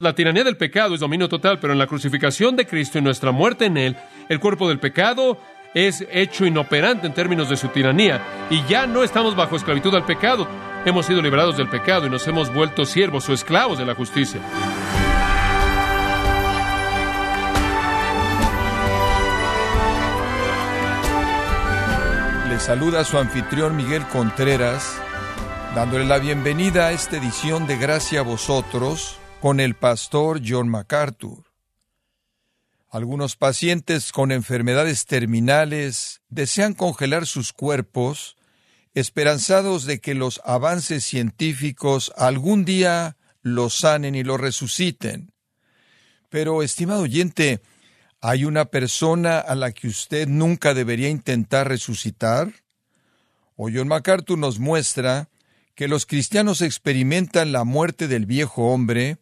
La tiranía del pecado es dominio total, pero en la crucificación de Cristo y nuestra muerte en Él, el cuerpo del pecado es hecho inoperante en términos de su tiranía y ya no estamos bajo esclavitud al pecado. Hemos sido liberados del pecado y nos hemos vuelto siervos o esclavos de la justicia. Le saluda su anfitrión Miguel Contreras, dándole la bienvenida a esta edición de Gracia a vosotros con el pastor John MacArthur. Algunos pacientes con enfermedades terminales desean congelar sus cuerpos, esperanzados de que los avances científicos algún día los sanen y los resuciten. Pero, estimado oyente, ¿hay una persona a la que usted nunca debería intentar resucitar? O John MacArthur nos muestra que los cristianos experimentan la muerte del viejo hombre,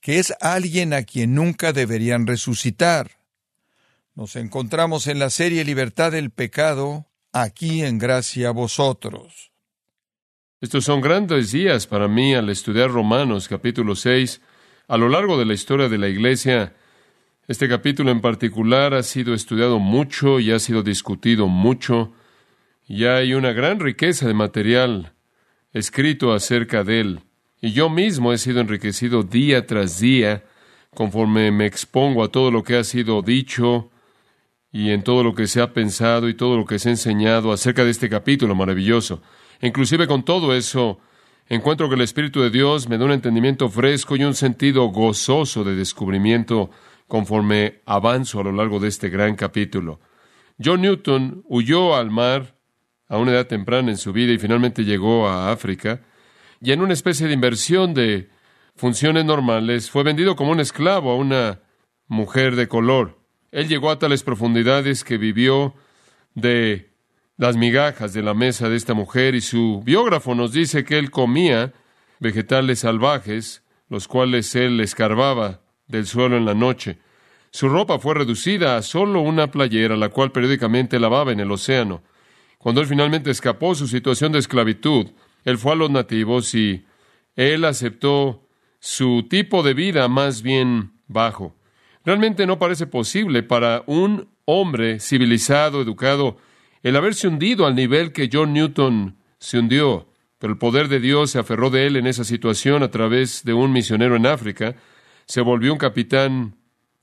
que es alguien a quien nunca deberían resucitar. Nos encontramos en la serie Libertad del Pecado, aquí en Gracia a vosotros. Estos son grandes días para mí al estudiar Romanos capítulo 6. A lo largo de la historia de la Iglesia, este capítulo en particular ha sido estudiado mucho y ha sido discutido mucho. Y hay una gran riqueza de material escrito acerca de él. Y yo mismo he sido enriquecido día tras día conforme me expongo a todo lo que ha sido dicho y en todo lo que se ha pensado y todo lo que se ha enseñado acerca de este capítulo maravilloso. Inclusive con todo eso, encuentro que el Espíritu de Dios me da un entendimiento fresco y un sentido gozoso de descubrimiento conforme avanzo a lo largo de este gran capítulo. John Newton huyó al mar a una edad temprana en su vida y finalmente llegó a África y en una especie de inversión de funciones normales, fue vendido como un esclavo a una mujer de color. Él llegó a tales profundidades que vivió de las migajas de la mesa de esta mujer y su biógrafo nos dice que él comía vegetales salvajes, los cuales él escarbaba del suelo en la noche. Su ropa fue reducida a solo una playera, la cual periódicamente lavaba en el océano. Cuando él finalmente escapó su situación de esclavitud, él fue a los nativos y él aceptó su tipo de vida más bien bajo. Realmente no parece posible para un hombre civilizado, educado, el haberse hundido al nivel que John Newton se hundió, pero el poder de Dios se aferró de él en esa situación a través de un misionero en África, se volvió un capitán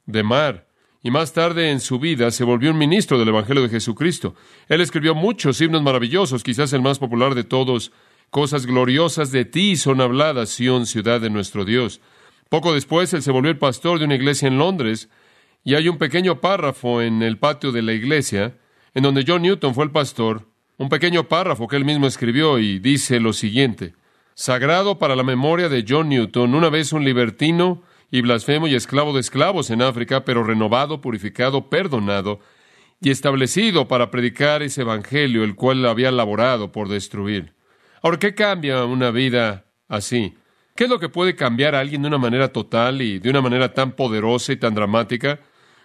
de mar y más tarde en su vida se volvió un ministro del Evangelio de Jesucristo. Él escribió muchos himnos maravillosos, quizás el más popular de todos, Cosas gloriosas de ti son habladas, Sión, ciudad de nuestro Dios. Poco después él se volvió el pastor de una iglesia en Londres y hay un pequeño párrafo en el patio de la iglesia en donde John Newton fue el pastor, un pequeño párrafo que él mismo escribió y dice lo siguiente, Sagrado para la memoria de John Newton, una vez un libertino y blasfemo y esclavo de esclavos en África, pero renovado, purificado, perdonado y establecido para predicar ese evangelio el cual había laborado por destruir. Ahora, ¿qué cambia una vida así? ¿Qué es lo que puede cambiar a alguien de una manera total y de una manera tan poderosa y tan dramática?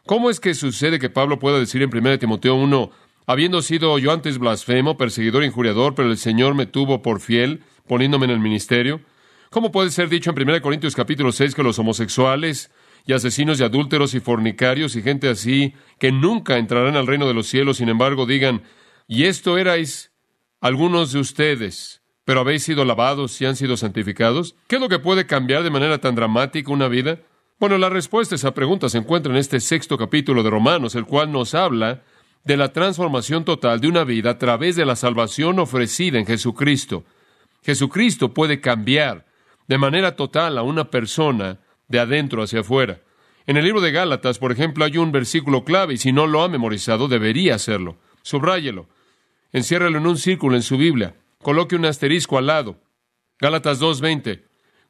¿Cómo es que sucede que Pablo pueda decir en 1 Timoteo 1, habiendo sido yo antes blasfemo, perseguidor, injuriador, pero el Señor me tuvo por fiel, poniéndome en el ministerio? ¿Cómo puede ser dicho en 1 Corintios capítulo 6 que los homosexuales y asesinos y adúlteros y fornicarios y gente así, que nunca entrarán al reino de los cielos, sin embargo digan, y esto erais algunos de ustedes, pero habéis sido lavados y han sido santificados? ¿Qué es lo que puede cambiar de manera tan dramática una vida? Bueno, la respuesta a esa pregunta se encuentra en este sexto capítulo de Romanos, el cual nos habla de la transformación total de una vida a través de la salvación ofrecida en Jesucristo. Jesucristo puede cambiar de manera total a una persona de adentro hacia afuera. En el libro de Gálatas, por ejemplo, hay un versículo clave y si no lo ha memorizado, debería hacerlo. Subráyelo. Enciérralo en un círculo en su Biblia coloque un asterisco al lado. Gálatas 2:20.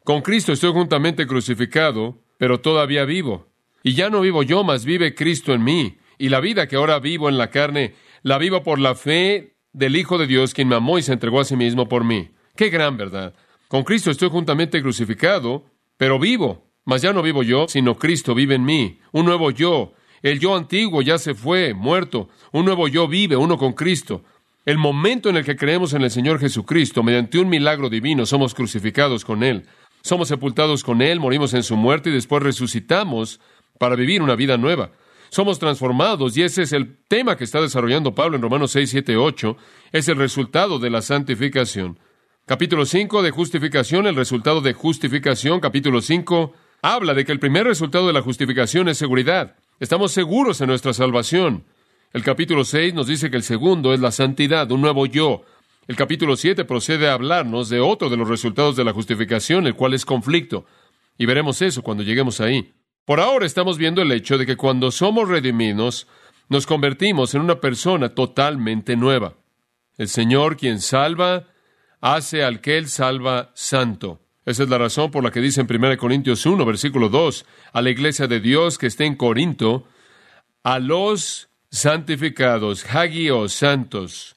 Con Cristo estoy juntamente crucificado, pero todavía vivo. Y ya no vivo yo, mas vive Cristo en mí. Y la vida que ahora vivo en la carne, la vivo por la fe del Hijo de Dios, quien me amó y se entregó a sí mismo por mí. Qué gran verdad. Con Cristo estoy juntamente crucificado, pero vivo. Mas ya no vivo yo, sino Cristo vive en mí. Un nuevo yo. El yo antiguo ya se fue, muerto. Un nuevo yo vive, uno con Cristo. El momento en el que creemos en el Señor Jesucristo, mediante un milagro divino, somos crucificados con Él. somos sepultados con Él, morimos en su muerte y después resucitamos para vivir una vida nueva. Somos transformados y ese es el tema que está desarrollando Pablo en Romanos 6, 7, 8. Es el resultado de la santificación. Capítulo 5 de justificación, el resultado de justificación. Capítulo 5 habla de que el primer resultado de la justificación es seguridad. Estamos seguros en nuestra salvación. El capítulo 6 nos dice que el segundo es la santidad, un nuevo yo. El capítulo 7 procede a hablarnos de otro de los resultados de la justificación, el cual es conflicto. Y veremos eso cuando lleguemos ahí. Por ahora estamos viendo el hecho de que cuando somos redimidos, nos convertimos en una persona totalmente nueva. El Señor, quien salva, hace al que Él salva santo. Esa es la razón por la que dice en 1 Corintios 1, versículo 2, a la iglesia de Dios que está en Corinto, a los santificados, hagios santos,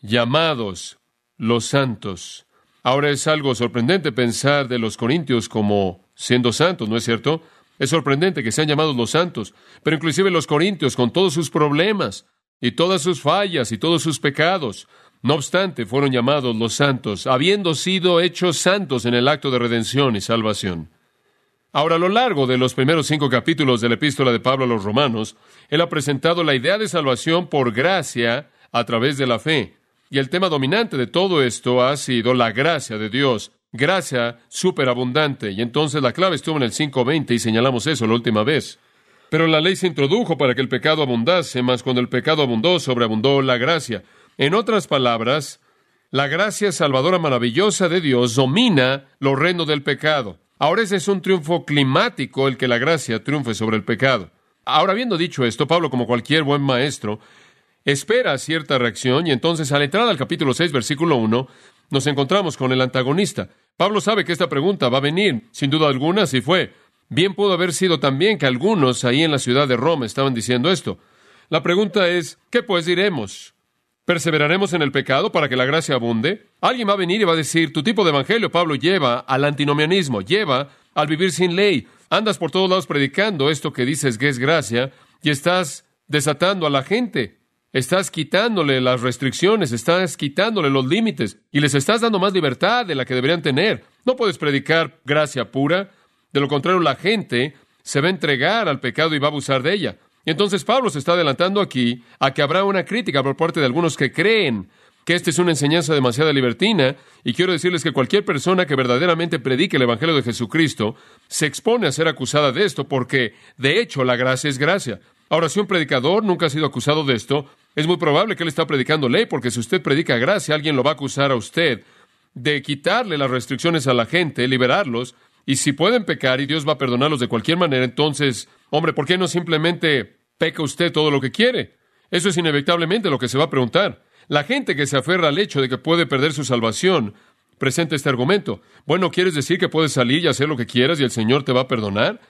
llamados los santos. Ahora es algo sorprendente pensar de los corintios como siendo santos, ¿no es cierto? Es sorprendente que sean llamados los santos, pero inclusive los corintios con todos sus problemas y todas sus fallas y todos sus pecados, no obstante, fueron llamados los santos, habiendo sido hechos santos en el acto de redención y salvación. Ahora, a lo largo de los primeros cinco capítulos de la epístola de Pablo a los romanos, él ha presentado la idea de salvación por gracia a través de la fe. Y el tema dominante de todo esto ha sido la gracia de Dios, gracia superabundante. Y entonces la clave estuvo en el 5.20 y señalamos eso la última vez. Pero la ley se introdujo para que el pecado abundase, mas cuando el pecado abundó, sobreabundó la gracia. En otras palabras, la gracia salvadora maravillosa de Dios domina lo horrendo del pecado. Ahora ese es un triunfo climático el que la gracia triunfe sobre el pecado. Ahora, habiendo dicho esto, Pablo, como cualquier buen maestro, espera cierta reacción y entonces al entrar al capítulo 6, versículo 1, nos encontramos con el antagonista. Pablo sabe que esta pregunta va a venir, sin duda alguna, si fue. Bien pudo haber sido también que algunos ahí en la ciudad de Roma estaban diciendo esto. La pregunta es, ¿qué pues diremos? ¿Perseveraremos en el pecado para que la gracia abunde? Alguien va a venir y va a decir, tu tipo de evangelio, Pablo, lleva al antinomianismo, lleva al vivir sin ley. Andas por todos lados predicando esto que dices que es gracia y estás desatando a la gente. Estás quitándole las restricciones, estás quitándole los límites y les estás dando más libertad de la que deberían tener. No puedes predicar gracia pura. De lo contrario, la gente se va a entregar al pecado y va a abusar de ella. Y entonces Pablo se está adelantando aquí a que habrá una crítica por parte de algunos que creen que esta es una enseñanza demasiado libertina, y quiero decirles que cualquier persona que verdaderamente predique el Evangelio de Jesucristo se expone a ser acusada de esto, porque de hecho la gracia es gracia. Ahora, si un predicador nunca ha sido acusado de esto, es muy probable que él está predicando ley, porque si usted predica gracia, alguien lo va a acusar a usted de quitarle las restricciones a la gente, liberarlos, y si pueden pecar y Dios va a perdonarlos de cualquier manera, entonces, hombre, ¿por qué no simplemente peca usted todo lo que quiere? Eso es inevitablemente lo que se va a preguntar. La gente que se aferra al hecho de que puede perder su salvación presenta este argumento. Bueno, ¿quieres decir que puedes salir y hacer lo que quieras y el Señor te va a perdonar?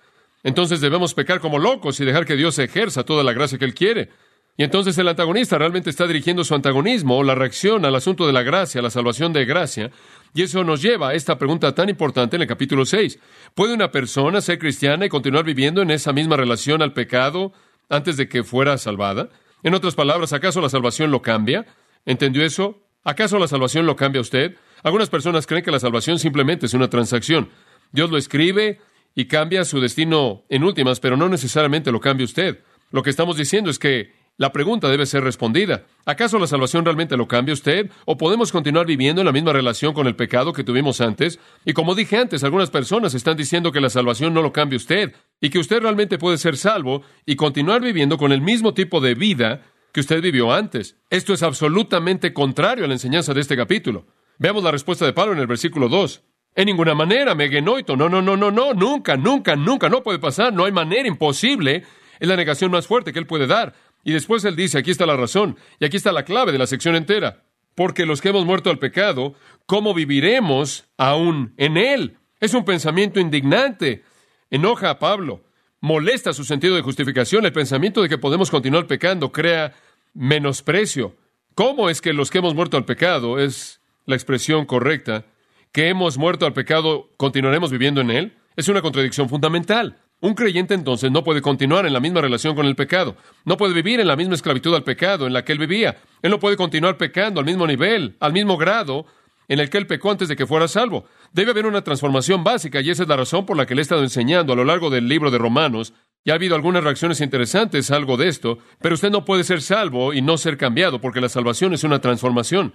Entonces debemos pecar como locos y dejar que Dios ejerza toda la gracia que Él quiere. Y entonces el antagonista realmente está dirigiendo su antagonismo la reacción al asunto de la gracia, la salvación de gracia, y eso nos lleva a esta pregunta tan importante en el capítulo 6. ¿Puede una persona ser cristiana y continuar viviendo en esa misma relación al pecado antes de que fuera salvada? En otras palabras, ¿acaso la salvación lo cambia? ¿Entendió eso? ¿Acaso la salvación lo cambia usted? Algunas personas creen que la salvación simplemente es una transacción. Dios lo escribe y cambia su destino en últimas, pero no necesariamente lo cambia usted. Lo que estamos diciendo es que la pregunta debe ser respondida. ¿Acaso la salvación realmente lo cambia usted? ¿O podemos continuar viviendo en la misma relación con el pecado que tuvimos antes? Y como dije antes, algunas personas están diciendo que la salvación no lo cambia usted y que usted realmente puede ser salvo y continuar viviendo con el mismo tipo de vida que usted vivió antes. Esto es absolutamente contrario a la enseñanza de este capítulo. Veamos la respuesta de Pablo en el versículo 2. En ninguna manera, megenoito. No, no, no, no, no, nunca, nunca, nunca, no puede pasar, no hay manera imposible. Es la negación más fuerte que él puede dar. Y después él dice, aquí está la razón, y aquí está la clave de la sección entera. Porque los que hemos muerto al pecado, ¿cómo viviremos aún en él? Es un pensamiento indignante. Enoja a Pablo, molesta su sentido de justificación. El pensamiento de que podemos continuar pecando crea menosprecio. ¿Cómo es que los que hemos muerto al pecado es la expresión correcta? ¿Que hemos muerto al pecado continuaremos viviendo en él? Es una contradicción fundamental. Un creyente entonces no puede continuar en la misma relación con el pecado, no puede vivir en la misma esclavitud al pecado en la que él vivía, él no puede continuar pecando al mismo nivel, al mismo grado en el que él pecó antes de que fuera salvo. Debe haber una transformación básica y esa es la razón por la que le he estado enseñando a lo largo del libro de Romanos. Ya ha habido algunas reacciones interesantes algo de esto, pero usted no puede ser salvo y no ser cambiado porque la salvación es una transformación.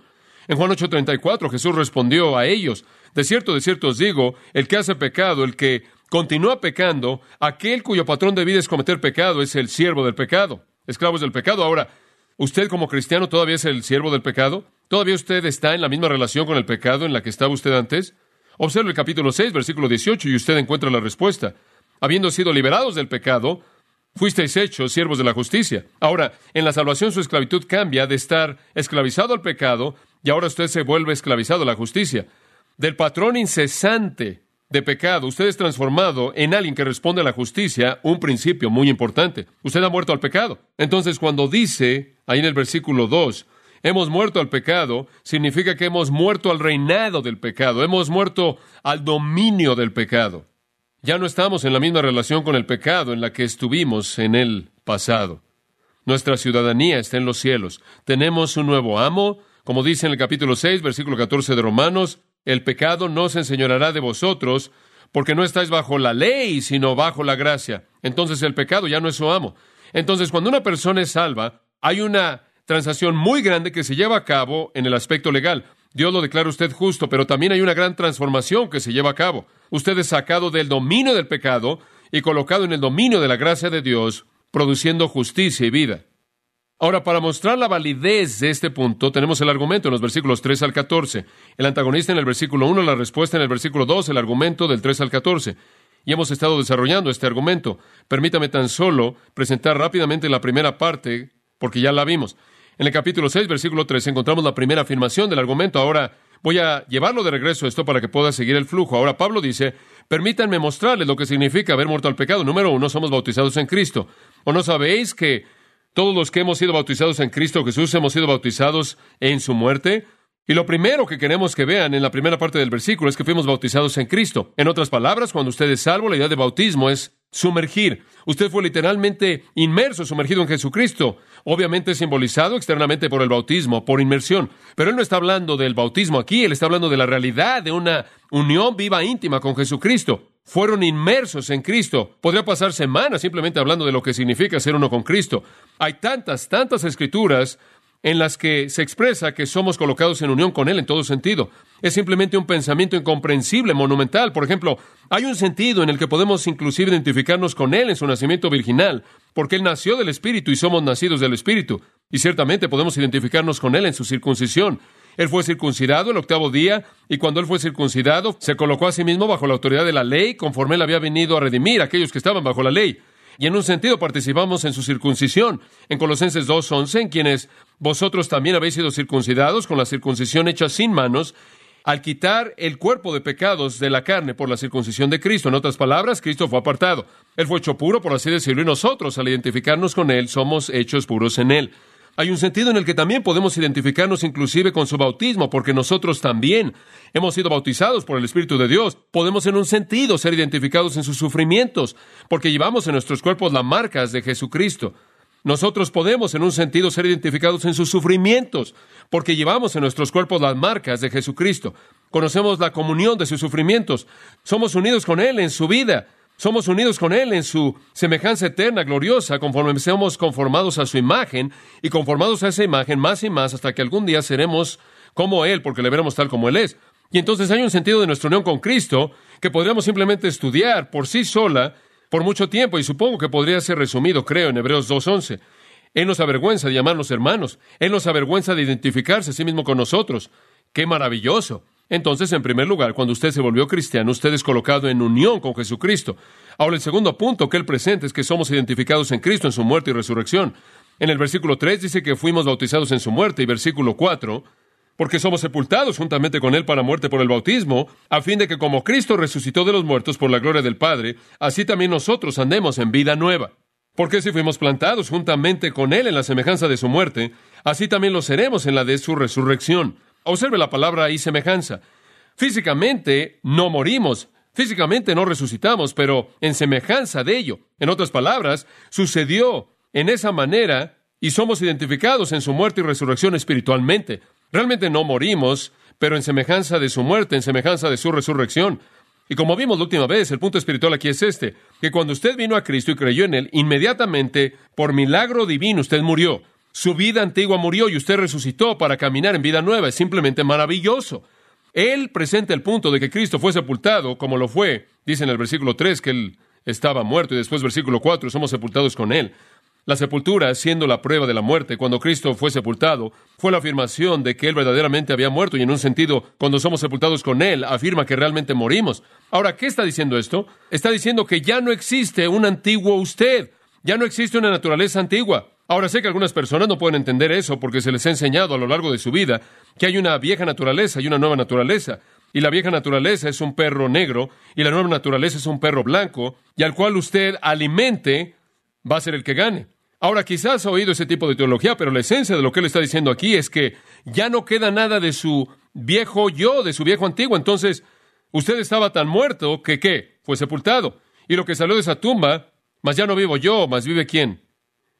En Juan 8:34 Jesús respondió a ellos, de cierto, de cierto os digo, el que hace pecado, el que continúa pecando, aquel cuyo patrón de vida es cometer pecado, es el siervo del pecado, esclavos del pecado. Ahora, ¿usted como cristiano todavía es el siervo del pecado? ¿Todavía usted está en la misma relación con el pecado en la que estaba usted antes? Observe el capítulo 6, versículo 18, y usted encuentra la respuesta. Habiendo sido liberados del pecado, fuisteis hechos siervos de la justicia. Ahora, en la salvación su esclavitud cambia de estar esclavizado al pecado y ahora usted se vuelve esclavizado a la justicia. Del patrón incesante de pecado, usted es transformado en alguien que responde a la justicia, un principio muy importante. Usted ha muerto al pecado. Entonces, cuando dice, ahí en el versículo 2, hemos muerto al pecado, significa que hemos muerto al reinado del pecado, hemos muerto al dominio del pecado. Ya no estamos en la misma relación con el pecado en la que estuvimos en el pasado. Nuestra ciudadanía está en los cielos. Tenemos un nuevo amo, como dice en el capítulo 6, versículo 14 de Romanos, el pecado no se enseñoreará de vosotros, porque no estáis bajo la ley, sino bajo la gracia. Entonces el pecado ya no es su amo. Entonces, cuando una persona es salva, hay una transacción muy grande que se lleva a cabo en el aspecto legal. Dios lo declara usted justo, pero también hay una gran transformación que se lleva a cabo. Usted es sacado del dominio del pecado y colocado en el dominio de la gracia de Dios, produciendo justicia y vida. Ahora, para mostrar la validez de este punto, tenemos el argumento en los versículos 3 al 14. El antagonista en el versículo 1, la respuesta en el versículo 2, el argumento del 3 al 14. Y hemos estado desarrollando este argumento. Permítame tan solo presentar rápidamente la primera parte, porque ya la vimos. En el capítulo 6, versículo 3, encontramos la primera afirmación del argumento. Ahora voy a llevarlo de regreso esto para que pueda seguir el flujo. Ahora Pablo dice, permítanme mostrarles lo que significa haber muerto al pecado. Número uno, somos bautizados en Cristo. ¿O no sabéis que todos los que hemos sido bautizados en Cristo Jesús hemos sido bautizados en su muerte? Y lo primero que queremos que vean en la primera parte del versículo es que fuimos bautizados en Cristo. En otras palabras, cuando usted es salvo, la idea de bautismo es sumergir. Usted fue literalmente inmerso, sumergido en Jesucristo. Obviamente simbolizado externamente por el bautismo, por inmersión. Pero él no está hablando del bautismo aquí, él está hablando de la realidad de una unión viva íntima con Jesucristo. Fueron inmersos en Cristo. Podría pasar semanas simplemente hablando de lo que significa ser uno con Cristo. Hay tantas, tantas escrituras en las que se expresa que somos colocados en unión con Él en todo sentido. Es simplemente un pensamiento incomprensible, monumental. Por ejemplo, hay un sentido en el que podemos inclusive identificarnos con Él en su nacimiento virginal, porque Él nació del Espíritu y somos nacidos del Espíritu. Y ciertamente podemos identificarnos con Él en su circuncisión. Él fue circuncidado el octavo día, y cuando Él fue circuncidado, se colocó a sí mismo bajo la autoridad de la ley, conforme Él había venido a redimir a aquellos que estaban bajo la ley y en un sentido participamos en su circuncisión. En Colosenses 2.11, en quienes vosotros también habéis sido circuncidados con la circuncisión hecha sin manos, al quitar el cuerpo de pecados de la carne por la circuncisión de Cristo. En otras palabras, Cristo fue apartado. Él fue hecho puro, por así decirlo, y nosotros, al identificarnos con Él, somos hechos puros en Él. Hay un sentido en el que también podemos identificarnos inclusive con su bautismo, porque nosotros también hemos sido bautizados por el Espíritu de Dios. Podemos en un sentido ser identificados en sus sufrimientos, porque llevamos en nuestros cuerpos las marcas de Jesucristo. Nosotros podemos en un sentido ser identificados en sus sufrimientos, porque llevamos en nuestros cuerpos las marcas de Jesucristo. Conocemos la comunión de sus sufrimientos. Somos unidos con Él en su vida. Somos unidos con Él en su semejanza eterna, gloriosa, conforme seamos conformados a su imagen y conformados a esa imagen más y más hasta que algún día seremos como Él, porque le veremos tal como Él es. Y entonces hay un sentido de nuestra unión con Cristo que podríamos simplemente estudiar por sí sola por mucho tiempo y supongo que podría ser resumido, creo, en Hebreos 2.11. Él nos avergüenza de llamarnos hermanos. Él nos avergüenza de identificarse a sí mismo con nosotros. ¡Qué maravilloso! Entonces, en primer lugar, cuando usted se volvió cristiano, usted es colocado en unión con Jesucristo. Ahora, el segundo punto que él presenta es que somos identificados en Cristo en su muerte y resurrección. En el versículo 3 dice que fuimos bautizados en su muerte y versículo 4, porque somos sepultados juntamente con él para muerte por el bautismo, a fin de que como Cristo resucitó de los muertos por la gloria del Padre, así también nosotros andemos en vida nueva. Porque si fuimos plantados juntamente con él en la semejanza de su muerte, así también lo seremos en la de su resurrección. Observe la palabra y semejanza. Físicamente no morimos, físicamente no resucitamos, pero en semejanza de ello. En otras palabras, sucedió en esa manera y somos identificados en su muerte y resurrección espiritualmente. Realmente no morimos, pero en semejanza de su muerte, en semejanza de su resurrección. Y como vimos la última vez, el punto espiritual aquí es este, que cuando usted vino a Cristo y creyó en Él, inmediatamente, por milagro divino, usted murió. Su vida antigua murió y usted resucitó para caminar en vida nueva. Es simplemente maravilloso. Él presenta el punto de que Cristo fue sepultado como lo fue. Dice en el versículo 3 que Él estaba muerto y después versículo 4 somos sepultados con Él. La sepultura, siendo la prueba de la muerte, cuando Cristo fue sepultado, fue la afirmación de que Él verdaderamente había muerto y en un sentido, cuando somos sepultados con Él, afirma que realmente morimos. Ahora, ¿qué está diciendo esto? Está diciendo que ya no existe un antiguo usted, ya no existe una naturaleza antigua. Ahora sé que algunas personas no pueden entender eso porque se les ha enseñado a lo largo de su vida que hay una vieja naturaleza y una nueva naturaleza. Y la vieja naturaleza es un perro negro y la nueva naturaleza es un perro blanco y al cual usted alimente va a ser el que gane. Ahora, quizás ha oído ese tipo de teología, pero la esencia de lo que él está diciendo aquí es que ya no queda nada de su viejo yo, de su viejo antiguo. Entonces, usted estaba tan muerto que, ¿qué? Fue sepultado. Y lo que salió de esa tumba, más ya no vivo yo, más vive quién?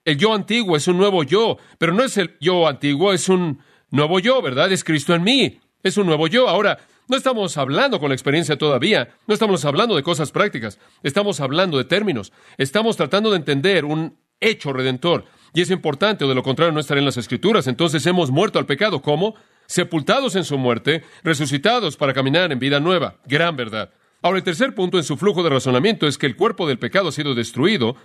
El yo antiguo es un nuevo yo, pero no es el yo antiguo, es un nuevo yo, ¿verdad? Es Cristo en mí, es un nuevo yo. Ahora, no estamos hablando con la experiencia todavía, no estamos hablando de cosas prácticas, estamos hablando de términos, estamos tratando de entender un hecho redentor. Y es importante, o de lo contrario no estaré en las Escrituras. Entonces hemos muerto al pecado. ¿Cómo? Sepultados en su muerte, resucitados para caminar en vida nueva. Gran verdad. Ahora, el tercer punto en su flujo de razonamiento es que el cuerpo del pecado ha sido destruido.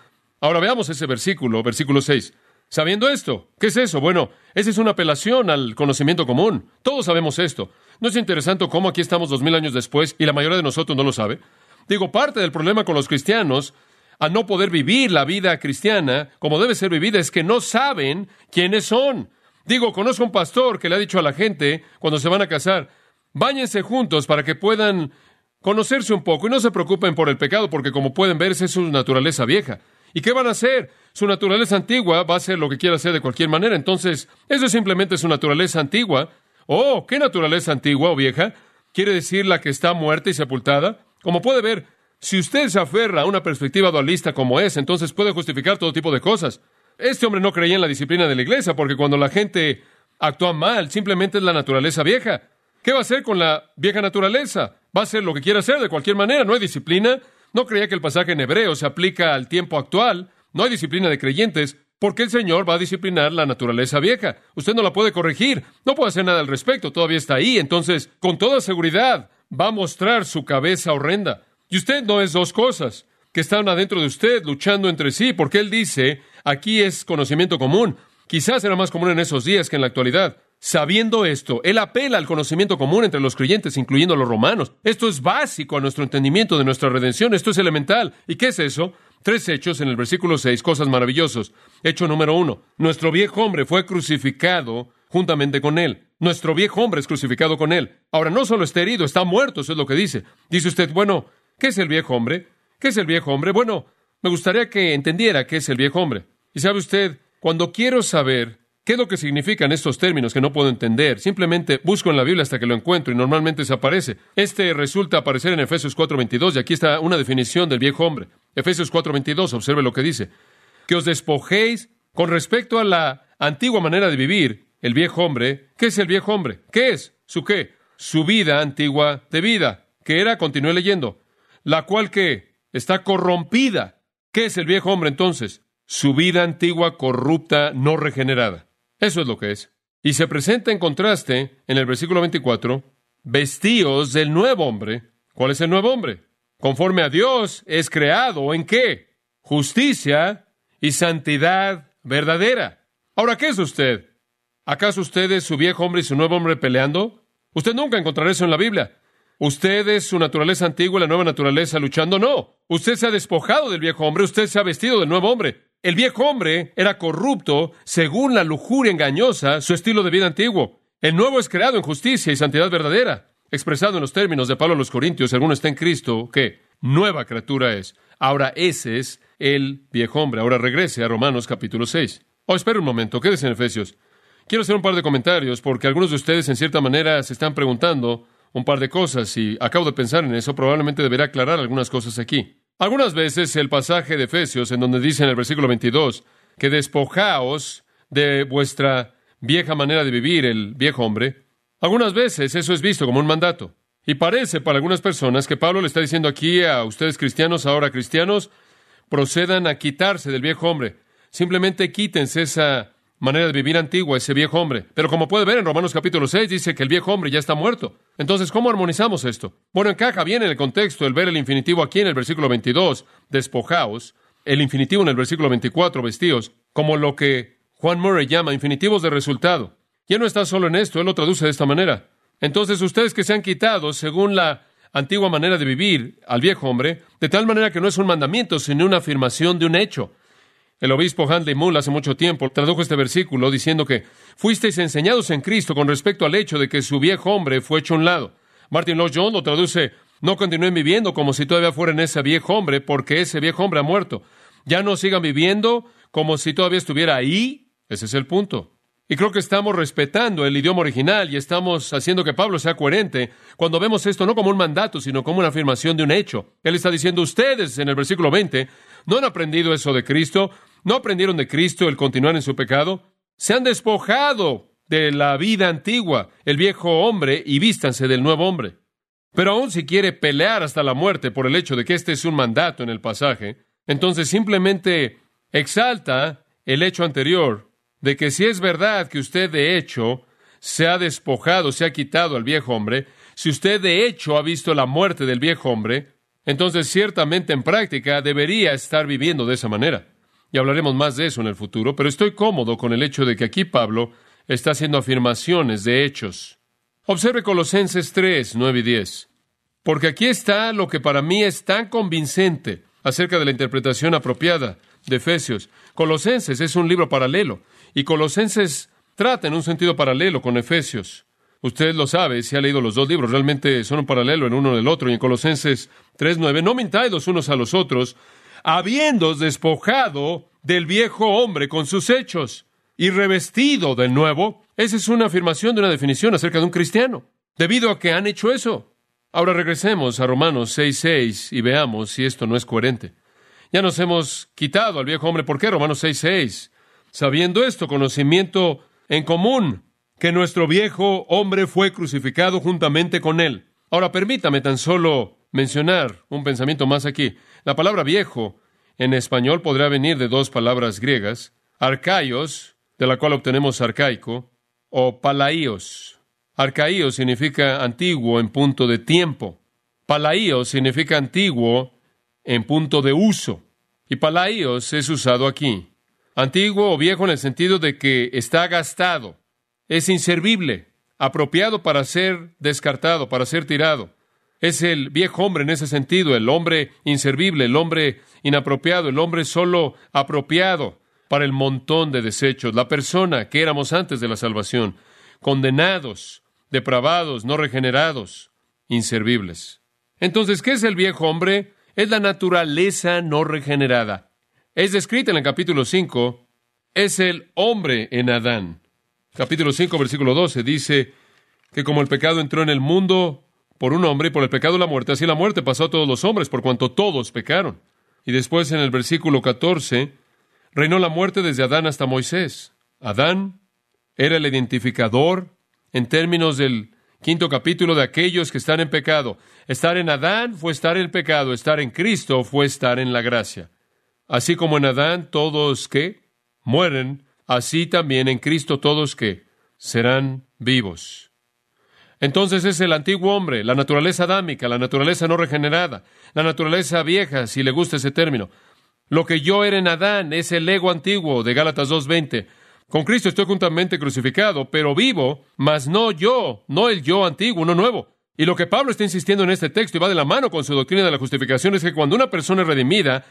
Ahora veamos ese versículo, versículo 6. Sabiendo esto, ¿qué es eso? Bueno, esa es una apelación al conocimiento común. Todos sabemos esto. ¿No es interesante cómo aquí estamos dos mil años después y la mayoría de nosotros no lo sabe? Digo, parte del problema con los cristianos a no poder vivir la vida cristiana como debe ser vivida es que no saben quiénes son. Digo, conozco un pastor que le ha dicho a la gente cuando se van a casar, báñense juntos para que puedan conocerse un poco y no se preocupen por el pecado porque como pueden ver es su naturaleza vieja. ¿Y qué van a hacer? Su naturaleza antigua va a ser lo que quiera hacer de cualquier manera. Entonces, eso simplemente su naturaleza antigua. Oh, ¿qué naturaleza antigua o vieja? ¿Quiere decir la que está muerta y sepultada? Como puede ver, si usted se aferra a una perspectiva dualista como es, entonces puede justificar todo tipo de cosas. Este hombre no creía en la disciplina de la iglesia porque cuando la gente actúa mal, simplemente es la naturaleza vieja. ¿Qué va a hacer con la vieja naturaleza? Va a hacer lo que quiera hacer de cualquier manera. No hay disciplina. No creía que el pasaje en hebreo se aplica al tiempo actual. No hay disciplina de creyentes porque el Señor va a disciplinar la naturaleza vieja. Usted no la puede corregir. No puede hacer nada al respecto. Todavía está ahí. Entonces, con toda seguridad, va a mostrar su cabeza horrenda. Y usted no es dos cosas que están adentro de usted luchando entre sí, porque él dice, aquí es conocimiento común. Quizás era más común en esos días que en la actualidad. Sabiendo esto, él apela al conocimiento común entre los creyentes, incluyendo los romanos. Esto es básico a nuestro entendimiento de nuestra redención, esto es elemental. ¿Y qué es eso? Tres hechos en el versículo seis, cosas maravillosas. Hecho número uno, nuestro viejo hombre fue crucificado juntamente con él. Nuestro viejo hombre es crucificado con él. Ahora, no solo está herido, está muerto, eso es lo que dice. Dice usted, bueno, ¿Qué es el viejo hombre? ¿Qué es el viejo hombre? Bueno, me gustaría que entendiera qué es el viejo hombre. Y sabe usted, cuando quiero saber qué es lo que significan estos términos que no puedo entender, simplemente busco en la Biblia hasta que lo encuentro y normalmente se aparece. Este resulta aparecer en Efesios 4:22 y aquí está una definición del viejo hombre. Efesios 4:22, observe lo que dice. Que os despojéis con respecto a la antigua manera de vivir, el viejo hombre. ¿Qué es el viejo hombre? ¿Qué es? ¿Su qué? Su vida antigua de vida. ¿Qué era? Continúe leyendo la cual que está corrompida. ¿Qué es el viejo hombre entonces? Su vida antigua corrupta, no regenerada. Eso es lo que es. Y se presenta en contraste en el versículo 24, vestíos del nuevo hombre. ¿Cuál es el nuevo hombre? Conforme a Dios es creado en qué? Justicia y santidad verdadera. Ahora, ¿qué es usted? ¿Acaso usted es su viejo hombre y su nuevo hombre peleando? Usted nunca encontrará eso en la Biblia. ¿Usted es su naturaleza antigua y la nueva naturaleza luchando? No. Usted se ha despojado del viejo hombre, usted se ha vestido del nuevo hombre. El viejo hombre era corrupto según la lujuria engañosa, su estilo de vida antiguo. El nuevo es creado en justicia y santidad verdadera. Expresado en los términos de Pablo a los Corintios, según está en Cristo, ¿qué? nueva criatura es. Ahora ese es el viejo hombre. Ahora regrese a Romanos capítulo 6. Oh, espera un momento, quédese en Efesios. Quiero hacer un par de comentarios porque algunos de ustedes en cierta manera se están preguntando un par de cosas y acabo de pensar en eso, probablemente deberá aclarar algunas cosas aquí. Algunas veces el pasaje de Efesios, en donde dice en el versículo 22 que despojaos de vuestra vieja manera de vivir, el viejo hombre, Algunas veces eso es visto como un mandato. Y parece para algunas personas que Pablo le está diciendo aquí a ustedes cristianos, ahora cristianos, procedan a quitarse del viejo hombre. Simplemente quítense esa manera de vivir antigua, ese viejo hombre. Pero como puede ver en Romanos capítulo 6, dice que el viejo hombre ya está muerto. Entonces, ¿cómo armonizamos esto? Bueno, encaja bien en el contexto el ver el infinitivo aquí en el versículo 22, despojaos, el infinitivo en el versículo 24, vestidos, como lo que Juan Murray llama infinitivos de resultado. Ya no está solo en esto, él lo traduce de esta manera. Entonces ustedes que se han quitado, según la antigua manera de vivir, al viejo hombre, de tal manera que no es un mandamiento, sino una afirmación de un hecho. El obispo Handley Mull hace mucho tiempo tradujo este versículo diciendo que fuisteis enseñados en Cristo con respecto al hecho de que su viejo hombre fue hecho a un lado. Martin Lloyd Jones lo traduce, no continúen viviendo como si todavía fueran ese viejo hombre, porque ese viejo hombre ha muerto. Ya no sigan viviendo como si todavía estuviera ahí. Ese es el punto. Y creo que estamos respetando el idioma original y estamos haciendo que Pablo sea coherente cuando vemos esto no como un mandato, sino como una afirmación de un hecho. Él está diciendo, ustedes en el versículo 20 no han aprendido eso de Cristo, no aprendieron de Cristo el continuar en su pecado, se han despojado de la vida antigua, el viejo hombre, y vístanse del nuevo hombre. Pero aún si quiere pelear hasta la muerte por el hecho de que este es un mandato en el pasaje, entonces simplemente exalta el hecho anterior de que si es verdad que usted de hecho se ha despojado, se ha quitado al viejo hombre, si usted de hecho ha visto la muerte del viejo hombre, entonces ciertamente en práctica debería estar viviendo de esa manera. Y hablaremos más de eso en el futuro, pero estoy cómodo con el hecho de que aquí Pablo está haciendo afirmaciones de hechos. Observe Colosenses 3, 9 y 10. Porque aquí está lo que para mí es tan convincente acerca de la interpretación apropiada de Efesios. Colosenses es un libro paralelo. Y Colosenses trata en un sentido paralelo con Efesios. Usted lo sabe, si ha leído los dos libros, realmente son un paralelo en uno del otro. Y en Colosenses 3.9, no mintáis los unos a los otros, habiendo despojado del viejo hombre con sus hechos y revestido del nuevo. Esa es una afirmación de una definición acerca de un cristiano, debido a que han hecho eso. Ahora regresemos a Romanos 6.6 y veamos si esto no es coherente. Ya nos hemos quitado al viejo hombre. ¿Por qué? Romanos 6.6 sabiendo esto, conocimiento en común, que nuestro viejo hombre fue crucificado juntamente con él. Ahora permítame tan solo mencionar un pensamiento más aquí. La palabra viejo en español podría venir de dos palabras griegas, arcaios, de la cual obtenemos arcaico, o palaíos. Arcaíos significa antiguo en punto de tiempo. Palaíos significa antiguo en punto de uso. Y palaíos es usado aquí. Antiguo o viejo en el sentido de que está gastado, es inservible, apropiado para ser descartado, para ser tirado. Es el viejo hombre en ese sentido, el hombre inservible, el hombre inapropiado, el hombre solo apropiado para el montón de desechos, la persona que éramos antes de la salvación, condenados, depravados, no regenerados, inservibles. Entonces, ¿qué es el viejo hombre? Es la naturaleza no regenerada. Es descrita en el capítulo 5, es el hombre en Adán. Capítulo 5, versículo 12 dice que como el pecado entró en el mundo por un hombre y por el pecado la muerte, así la muerte pasó a todos los hombres por cuanto todos pecaron. Y después en el versículo 14, reinó la muerte desde Adán hasta Moisés. Adán era el identificador en términos del quinto capítulo de aquellos que están en pecado. Estar en Adán fue estar en el pecado, estar en Cristo fue estar en la gracia. Así como en Adán todos que mueren, así también en Cristo todos que serán vivos. Entonces es el antiguo hombre, la naturaleza adámica, la naturaleza no regenerada, la naturaleza vieja, si le gusta ese término. Lo que yo era en Adán es el ego antiguo de Gálatas 2.20. Con Cristo estoy juntamente crucificado, pero vivo, mas no yo, no el yo antiguo, no nuevo. Y lo que Pablo está insistiendo en este texto y va de la mano con su doctrina de la justificación es que cuando una persona es redimida,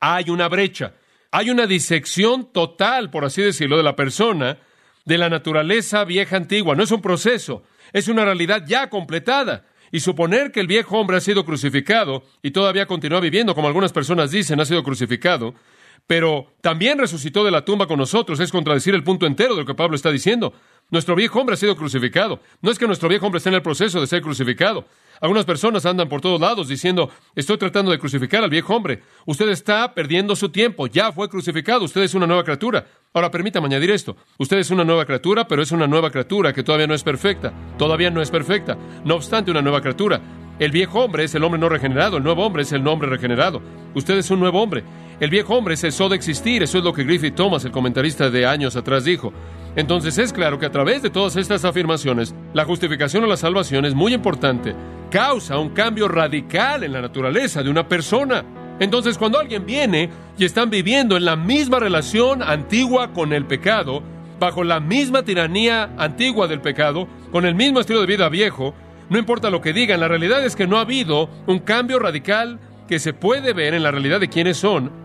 hay una brecha, hay una disección total, por así decirlo, de la persona, de la naturaleza vieja antigua. No es un proceso, es una realidad ya completada. Y suponer que el viejo hombre ha sido crucificado y todavía continúa viviendo, como algunas personas dicen, ha sido crucificado, pero también resucitó de la tumba con nosotros, es contradecir el punto entero de lo que Pablo está diciendo. Nuestro viejo hombre ha sido crucificado. No es que nuestro viejo hombre esté en el proceso de ser crucificado. Algunas personas andan por todos lados diciendo, estoy tratando de crucificar al viejo hombre. Usted está perdiendo su tiempo. Ya fue crucificado. Usted es una nueva criatura. Ahora permítame añadir esto. Usted es una nueva criatura, pero es una nueva criatura que todavía no es perfecta. Todavía no es perfecta. No obstante, una nueva criatura. El viejo hombre es el hombre no regenerado, el nuevo hombre es el hombre regenerado. Usted es un nuevo hombre. El viejo hombre cesó de existir, eso es lo que Griffith Thomas, el comentarista de años atrás, dijo. Entonces es claro que a través de todas estas afirmaciones, la justificación o la salvación es muy importante. Causa un cambio radical en la naturaleza de una persona. Entonces cuando alguien viene y están viviendo en la misma relación antigua con el pecado, bajo la misma tiranía antigua del pecado, con el mismo estilo de vida viejo, no importa lo que digan, la realidad es que no ha habido un cambio radical que se puede ver en la realidad de quienes son,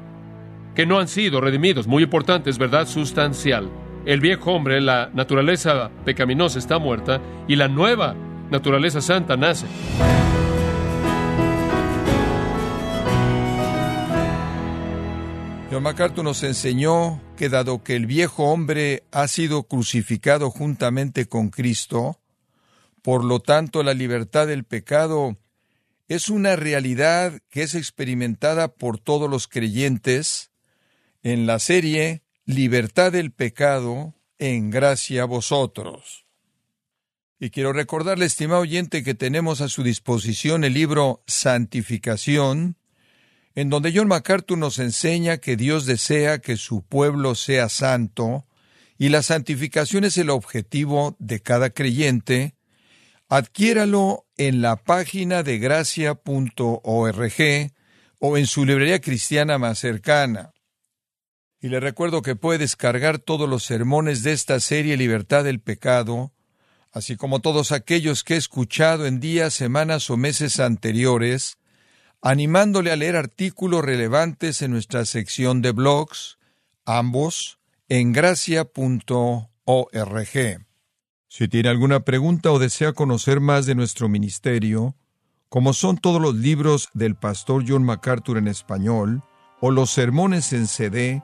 que no han sido redimidos. Muy importante, es verdad sustancial. El viejo hombre, la naturaleza pecaminosa está muerta y la nueva naturaleza santa nace. John MacArthur nos enseñó que dado que el viejo hombre ha sido crucificado juntamente con Cristo, por lo tanto, la libertad del pecado es una realidad que es experimentada por todos los creyentes en la serie Libertad del pecado en gracia a vosotros. Y quiero recordarle, estimado oyente, que tenemos a su disposición el libro Santificación, en donde John MacArthur nos enseña que Dios desea que su pueblo sea santo, y la santificación es el objetivo de cada creyente, Adquiéralo en la página de gracia.org o en su librería cristiana más cercana. Y le recuerdo que puede descargar todos los sermones de esta serie Libertad del Pecado, así como todos aquellos que he escuchado en días, semanas o meses anteriores, animándole a leer artículos relevantes en nuestra sección de blogs, ambos en gracia.org. Si tiene alguna pregunta o desea conocer más de nuestro ministerio, como son todos los libros del pastor John MacArthur en español, o los sermones en CD,